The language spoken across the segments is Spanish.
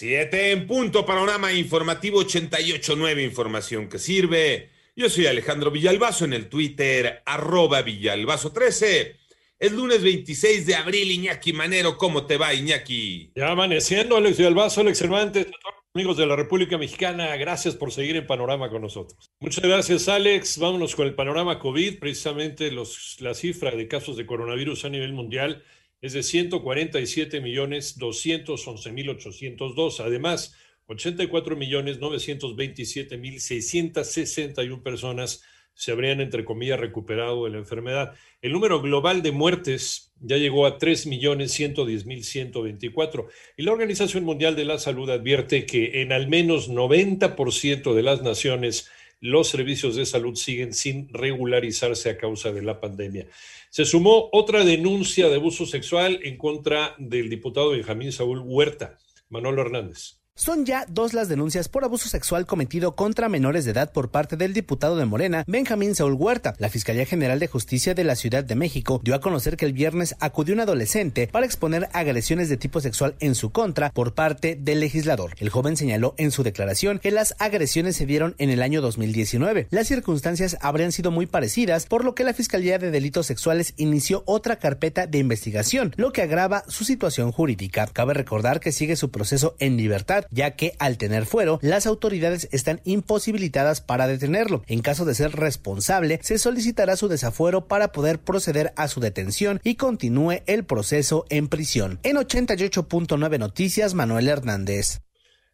Siete en punto, panorama informativo 88.9, información que sirve. Yo soy Alejandro Villalbazo en el Twitter, arroba Villalbazo13. Es lunes 26 de abril, Iñaki Manero. ¿Cómo te va, Iñaki? Ya amaneciendo, Alex Villalbazo, Alex Cervantes, amigos de la República Mexicana, gracias por seguir en Panorama con nosotros. Muchas gracias, Alex. Vámonos con el panorama COVID. Precisamente los, la cifra de casos de coronavirus a nivel mundial es de 147 millones 211 mil 802. Además, 84 millones 927 mil 661 personas se habrían, entre comillas, recuperado de la enfermedad. El número global de muertes ya llegó a 3.110.124 y la Organización Mundial de la Salud advierte que en al menos 90% de las naciones los servicios de salud siguen sin regularizarse a causa de la pandemia. Se sumó otra denuncia de abuso sexual en contra del diputado Benjamín Saúl Huerta. Manolo Hernández. Son ya dos las denuncias por abuso sexual cometido contra menores de edad por parte del diputado de Morena, Benjamín Saúl Huerta. La Fiscalía General de Justicia de la Ciudad de México dio a conocer que el viernes acudió un adolescente para exponer agresiones de tipo sexual en su contra por parte del legislador. El joven señaló en su declaración que las agresiones se dieron en el año 2019. Las circunstancias habrían sido muy parecidas, por lo que la Fiscalía de Delitos Sexuales inició otra carpeta de investigación, lo que agrava su situación jurídica. Cabe recordar que sigue su proceso en libertad ya que al tener fuero, las autoridades están imposibilitadas para detenerlo. En caso de ser responsable, se solicitará su desafuero para poder proceder a su detención y continúe el proceso en prisión. En 88.9 Noticias, Manuel Hernández.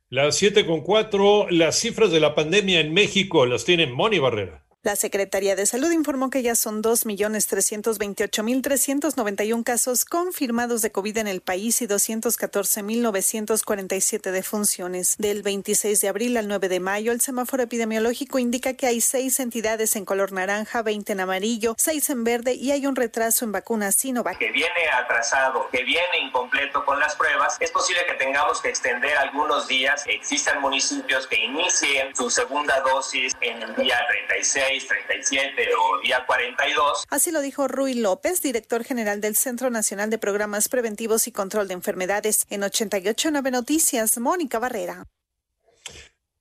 Las 7 con 4, las cifras de la pandemia en México las tiene Moni Barrera. La Secretaría de Salud informó que ya son 2.328.391 casos confirmados de COVID en el país y 214.947 defunciones. Del 26 de abril al 9 de mayo, el semáforo epidemiológico indica que hay seis entidades en color naranja, 20 en amarillo, seis en verde y hay un retraso en vacunas Sinovac. Que viene atrasado, que viene incompleto con las pruebas, es posible que tengamos que extender algunos días. Existan municipios que inicien su segunda dosis en el día 36 37 o día 42. Así lo dijo Rui López, director general del Centro Nacional de Programas Preventivos y Control de Enfermedades. En 889 Noticias, Mónica Barrera.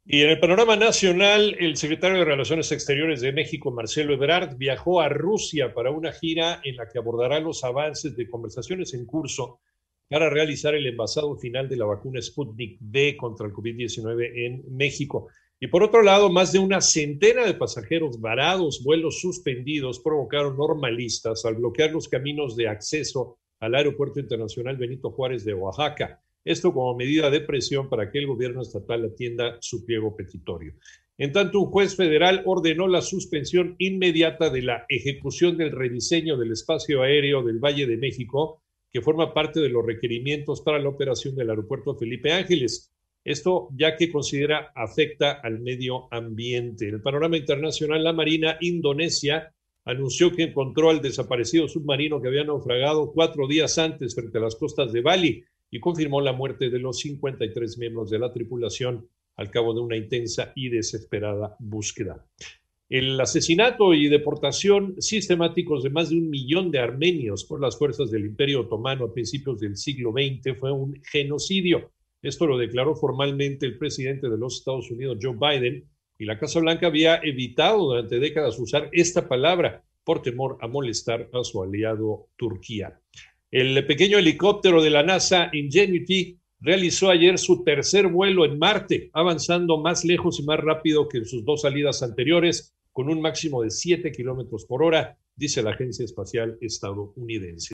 Y en el panorama nacional, el secretario de Relaciones Exteriores de México, Marcelo Ebrard, viajó a Rusia para una gira en la que abordará los avances de conversaciones en curso para realizar el envasado final de la vacuna Sputnik V contra el COVID-19 en México. Y por otro lado, más de una centena de pasajeros varados, vuelos suspendidos, provocaron normalistas al bloquear los caminos de acceso al Aeropuerto Internacional Benito Juárez de Oaxaca. Esto como medida de presión para que el gobierno estatal atienda su pliego petitorio. En tanto, un juez federal ordenó la suspensión inmediata de la ejecución del rediseño del espacio aéreo del Valle de México, que forma parte de los requerimientos para la operación del aeropuerto Felipe Ángeles. Esto ya que considera afecta al medio ambiente. En el panorama internacional, la Marina Indonesia anunció que encontró al desaparecido submarino que había naufragado cuatro días antes frente a las costas de Bali y confirmó la muerte de los 53 miembros de la tripulación al cabo de una intensa y desesperada búsqueda. El asesinato y deportación sistemáticos de más de un millón de armenios por las fuerzas del Imperio Otomano a principios del siglo XX fue un genocidio esto lo declaró formalmente el presidente de los Estados Unidos, Joe Biden, y la Casa Blanca había evitado durante décadas usar esta palabra por temor a molestar a su aliado Turquía. El pequeño helicóptero de la NASA Ingenuity realizó ayer su tercer vuelo en Marte, avanzando más lejos y más rápido que en sus dos salidas anteriores, con un máximo de 7 kilómetros por hora, dice la Agencia Espacial Estadounidense.